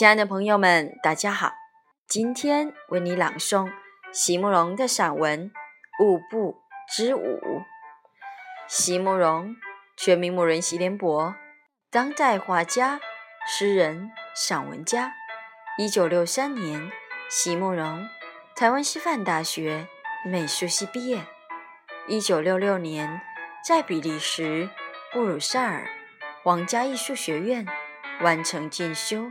亲爱的朋友们，大家好！今天为你朗诵席慕容的散文《物部之舞》。席慕容，全名慕人席联博，当代画家、诗人、散文家。一九六三年，席慕容台湾师范大学美术系毕业。一九六六年，在比利时布鲁塞尔皇家艺术学院完成进修。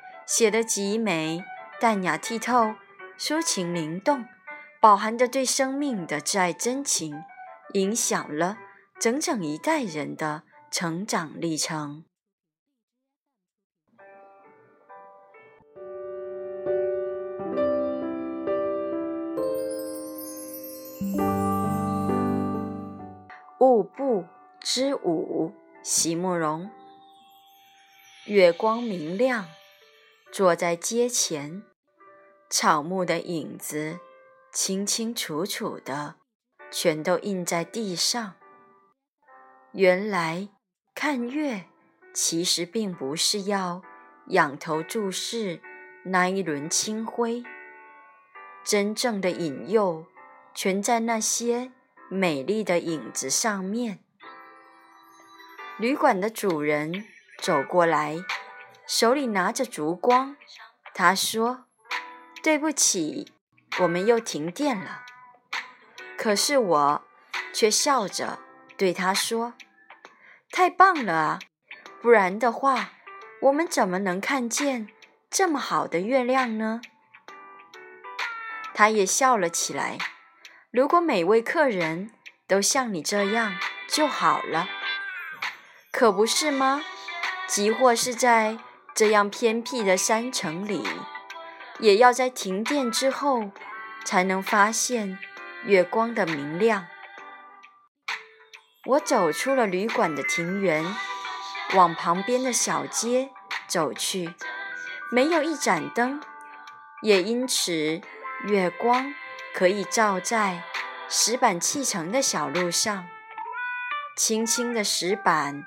写得极美、淡雅剔透、抒情灵动，饱含着对生命的挚爱真情，影响了整整一代人的成长历程。雾部之舞，席慕容。月光明亮。坐在街前，草木的影子清清楚楚的，全都印在地上。原来看月，其实并不是要仰头注视那一轮清辉，真正的引诱全在那些美丽的影子上面。旅馆的主人走过来。手里拿着烛光，他说：“对不起，我们又停电了。”可是我却笑着对他说：“太棒了啊！不然的话，我们怎么能看见这么好的月亮呢？”他也笑了起来。如果每位客人都像你这样就好了，可不是吗？即或是在……这样偏僻的山城里，也要在停电之后才能发现月光的明亮。我走出了旅馆的庭园，往旁边的小街走去。没有一盏灯，也因此月光可以照在石板砌成的小路上，轻轻的石板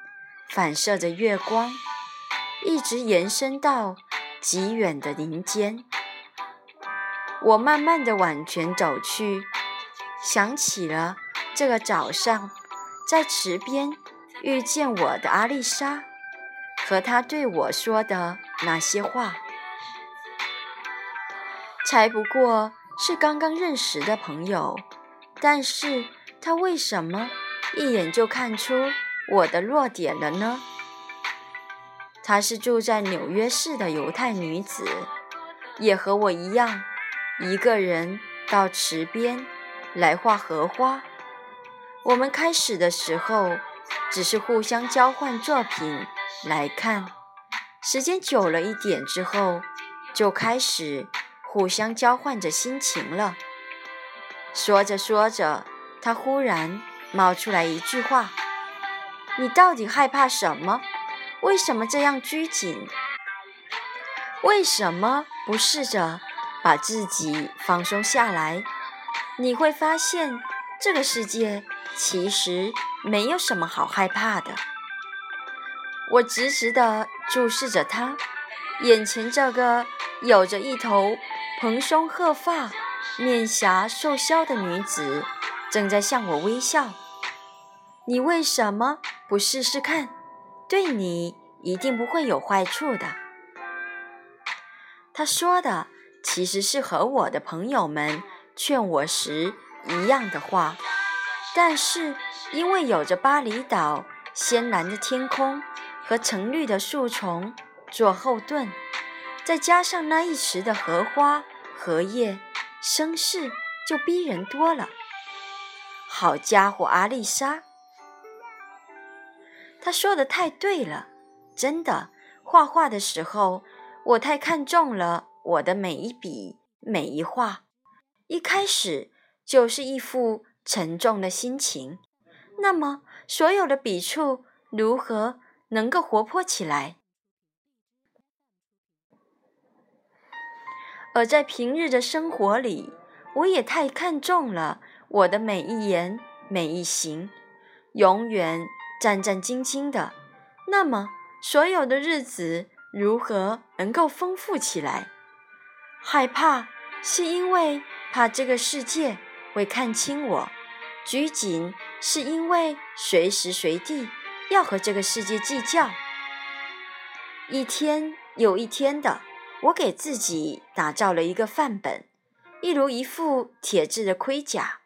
反射着月光。一直延伸到极远的林间。我慢慢的往前走去，想起了这个早上在池边遇见我的阿丽莎，和她对我说的那些话。才不过是刚刚认识的朋友，但是她为什么一眼就看出我的弱点了呢？她是住在纽约市的犹太女子，也和我一样，一个人到池边来画荷花。我们开始的时候只是互相交换作品来看，时间久了一点之后，就开始互相交换着心情了。说着说着，她忽然冒出来一句话：“你到底害怕什么？”为什么这样拘谨？为什么不试着把自己放松下来？你会发现，这个世界其实没有什么好害怕的。我直直地注视着她，眼前这个有着一头蓬松褐发、面颊瘦削的女子，正在向我微笑。你为什么不试试看？对你一定不会有坏处的。他说的其实是和我的朋友们劝我时一样的话，但是因为有着巴厘岛鲜蓝的天空和成绿的树丛做后盾，再加上那一池的荷花荷叶，声势就逼人多了。好家伙，阿丽莎！他说的太对了，真的。画画的时候，我太看重了我的每一笔每一画，一开始就是一副沉重的心情。那么，所有的笔触如何能够活泼起来？而在平日的生活里，我也太看重了我的每一言每一行，永远战战兢兢的。那么，所有的日子如何能够丰富起来？害怕是因为怕这个世界会看清我，拘谨是因为随时随地要和这个世界计较，一天又一天的。我给自己打造了一个范本，一如一副铁制的盔甲，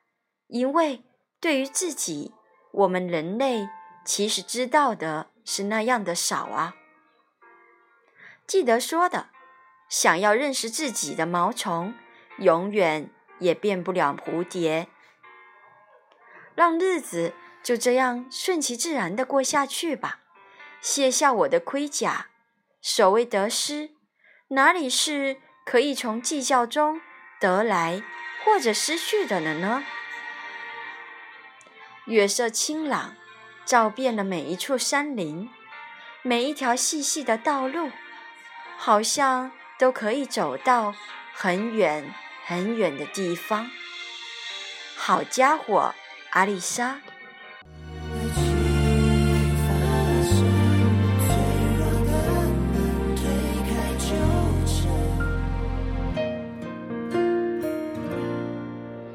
因为对于自己，我们人类其实知道的是那样的少啊。记得说的，想要认识自己的毛虫，永远也变不了蝴蝶。让日子就这样顺其自然的过下去吧，卸下我的盔甲，所谓得失。哪里是可以从计较中得来或者失去的了呢？月色清朗，照遍了每一处山林，每一条细细的道路，好像都可以走到很远很远的地方。好家伙，阿丽莎！